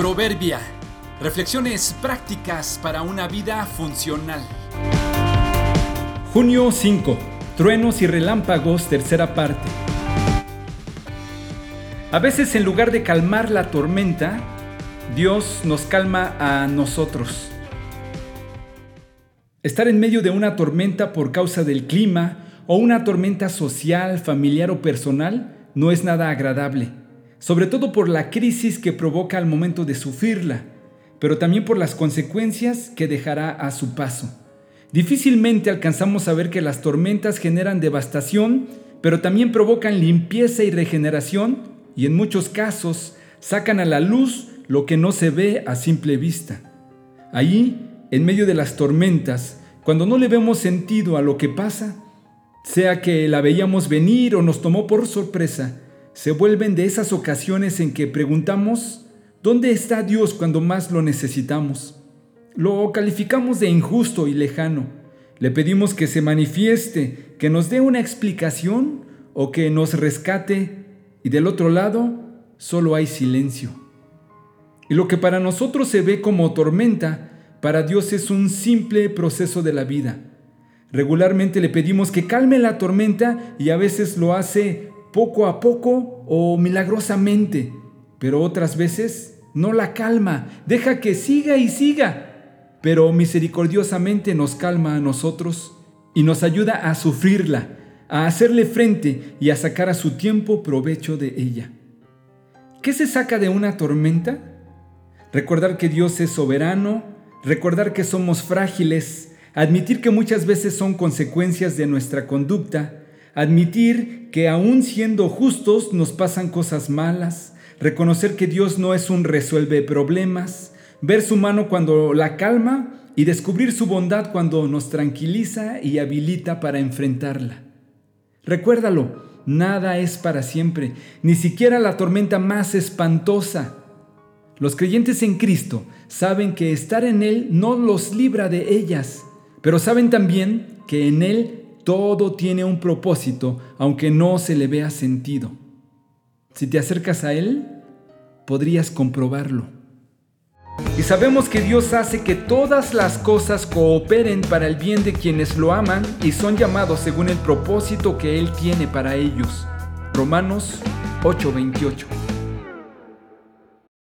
Proverbia. Reflexiones prácticas para una vida funcional. Junio 5. Truenos y relámpagos, tercera parte. A veces en lugar de calmar la tormenta, Dios nos calma a nosotros. Estar en medio de una tormenta por causa del clima o una tormenta social, familiar o personal no es nada agradable sobre todo por la crisis que provoca al momento de sufrirla, pero también por las consecuencias que dejará a su paso. Difícilmente alcanzamos a ver que las tormentas generan devastación, pero también provocan limpieza y regeneración y en muchos casos sacan a la luz lo que no se ve a simple vista. Allí, en medio de las tormentas, cuando no le vemos sentido a lo que pasa, sea que la veíamos venir o nos tomó por sorpresa, se vuelven de esas ocasiones en que preguntamos, ¿dónde está Dios cuando más lo necesitamos? Lo calificamos de injusto y lejano. Le pedimos que se manifieste, que nos dé una explicación o que nos rescate y del otro lado solo hay silencio. Y lo que para nosotros se ve como tormenta, para Dios es un simple proceso de la vida. Regularmente le pedimos que calme la tormenta y a veces lo hace poco a poco o milagrosamente, pero otras veces no la calma, deja que siga y siga, pero misericordiosamente nos calma a nosotros y nos ayuda a sufrirla, a hacerle frente y a sacar a su tiempo provecho de ella. ¿Qué se saca de una tormenta? Recordar que Dios es soberano, recordar que somos frágiles, admitir que muchas veces son consecuencias de nuestra conducta, admitir que aún siendo justos nos pasan cosas malas, reconocer que Dios no es un resuelve problemas, ver su mano cuando la calma y descubrir su bondad cuando nos tranquiliza y habilita para enfrentarla. Recuérdalo, nada es para siempre, ni siquiera la tormenta más espantosa. Los creyentes en Cristo saben que estar en Él no los libra de ellas, pero saben también que en Él todo tiene un propósito, aunque no se le vea sentido. Si te acercas a Él, podrías comprobarlo. Y sabemos que Dios hace que todas las cosas cooperen para el bien de quienes lo aman y son llamados según el propósito que Él tiene para ellos. Romanos 8:28